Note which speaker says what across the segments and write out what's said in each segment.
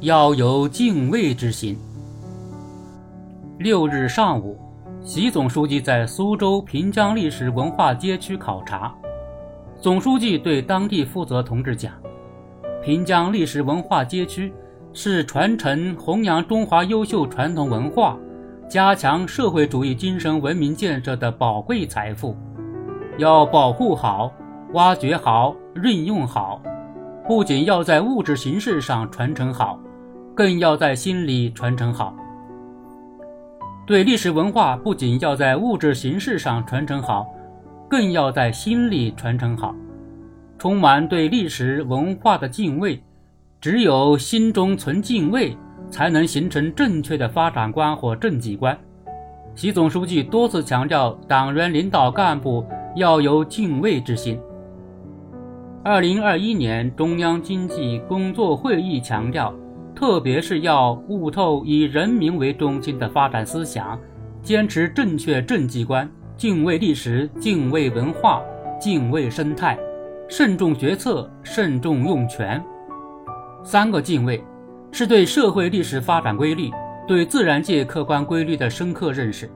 Speaker 1: 要有敬畏之心。六日上午，习总书记在苏州平江历史文化街区考察。总书记对当地负责同志讲：“平江历史文化街区是传承弘扬中华优秀传统文化、加强社会主义精神文明建设的宝贵财富，要保护好、挖掘好、运用好。不仅要在物质形式上传承好，更要在心里传承好。”对历史文化，不仅要在物质形式上传承好，更要在心里传承好，充满对历史文化的敬畏。只有心中存敬畏，才能形成正确的发展观和政绩观。习总书记多次强调，党员领导干部要有敬畏之心。二零二一年中央经济工作会议强调。特别是要悟透以人民为中心的发展思想，坚持正确政绩观，敬畏历史，敬畏文化，敬畏生态，慎重决策，慎重用权。三个敬畏，是对社会历史发展规律、对自然界客观规律的深刻认识。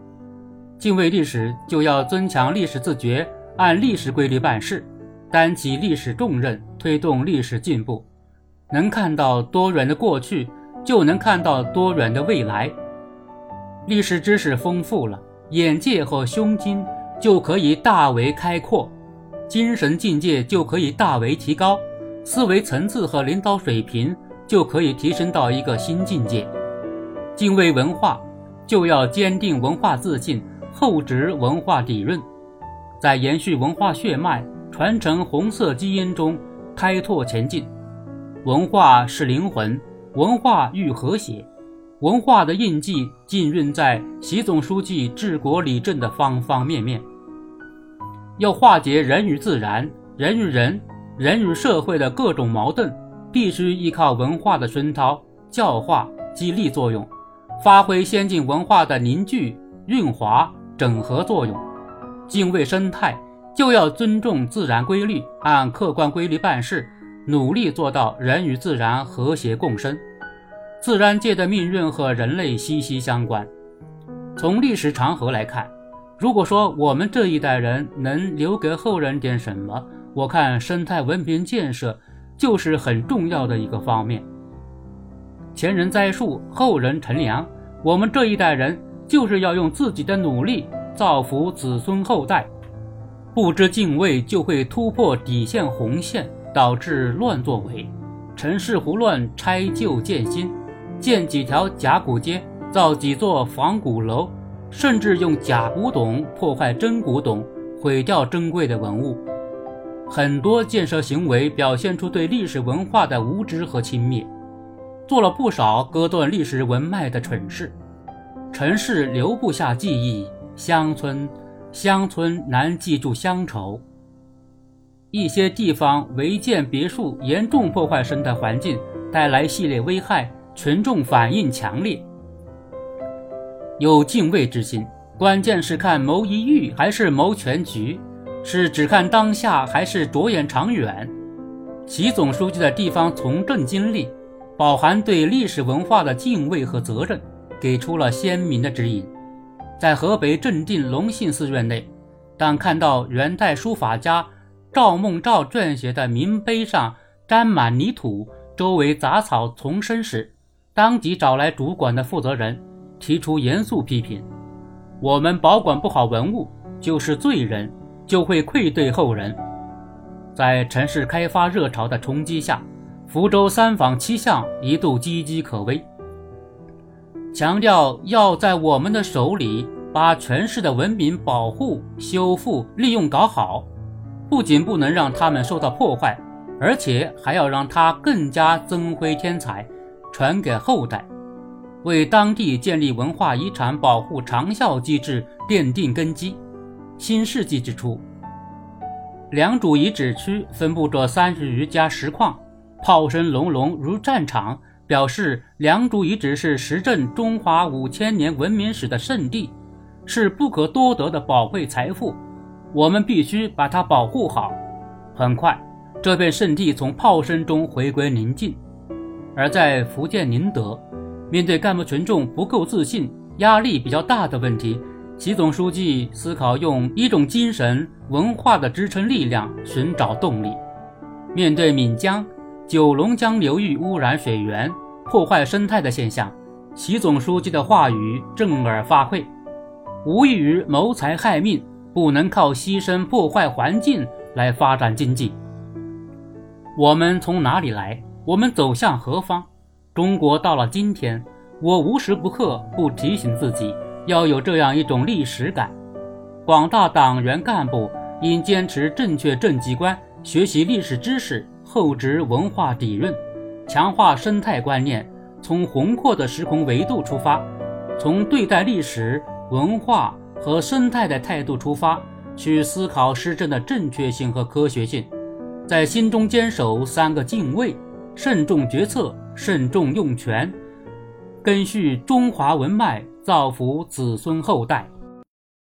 Speaker 1: 敬畏历史，就要增强历史自觉，按历史规律办事，担起历史重任，推动历史进步。能看到多远的过去，就能看到多远的未来。历史知识丰富了，眼界和胸襟就可以大为开阔，精神境界就可以大为提高，思维层次和领导水平就可以提升到一个新境界。敬畏文化，就要坚定文化自信，厚植文化底蕴，在延续文化血脉、传承红色基因中开拓前进。文化是灵魂，文化育和谐，文化的印记浸润在习总书记治国理政的方方面面。要化解人与自然、人与人、人与社会的各种矛盾，必须依靠文化的熏陶、教化、激励作用，发挥先进文化的凝聚、润滑、整合作用。敬畏生态，就要尊重自然规律，按客观规律办事。努力做到人与自然和谐共生，自然界的命运和人类息息相关。从历史长河来看，如果说我们这一代人能留给后人点什么，我看生态文明建设就是很重要的一个方面。前人栽树，后人乘凉，我们这一代人就是要用自己的努力造福子孙后代。不知敬畏，就会突破底线红线。导致乱作为，城市胡乱拆旧建新，建几条假古街，造几座仿古楼，甚至用假古董破坏真古董，毁掉珍贵的文物。很多建设行为表现出对历史文化的无知和轻蔑，做了不少割断历史文脉的蠢事。城市留不下记忆，乡村乡村难记住乡愁。一些地方违建别墅严重破坏生态环境，带来系列危害，群众反应强烈。有敬畏之心，关键是看谋一域还是谋全局，是只看当下还是着眼长远。习总书记的地方从政经历，饱含对历史文化的敬畏和责任，给出了鲜明的指引。在河北正定隆信寺院内，当看到元代书法家。赵孟照撰写的铭碑上沾满泥土，周围杂草丛生时，当即找来主管的负责人，提出严肃批评：我们保管不好文物，就是罪人，就会愧对后人。在城市开发热潮的冲击下，福州三坊七巷一度岌岌可危。强调要在我们的手里，把全市的文明保护、修复、利用搞好。不仅不能让他们受到破坏，而且还要让它更加增辉添彩，传给后代，为当地建立文化遗产保护长效机制奠定根基。新世纪之初，良渚遗址区分布着三十余家石矿，炮声隆隆如战场，表示良渚遗址是实证中华五千年文明史的圣地，是不可多得的宝贵财富。我们必须把它保护好。很快，这片圣地从炮声中回归宁静。而在福建宁德，面对干部群众不够自信、压力比较大的问题，习总书记思考用一种精神文化的支撑力量寻找动力。面对闽江、九龙江流域污染水源、破坏生态的现象，习总书记的话语震耳发聩：无异于谋财害命，不能靠牺牲破坏环境来发展经济。我们从哪里来？我们走向何方？中国到了今天，我无时不刻不提醒自己要有这样一种历史感。广大党员干部应坚持正确政绩观，学习历史知识，厚植文化底蕴，强化生态观念，从宏阔的时空维度出发，从对待历史文化和生态的态度出发，去思考施政的正确性和科学性，在心中坚守三个敬畏。慎重决策，慎重用权，根续中华文脉，造福子孙后代。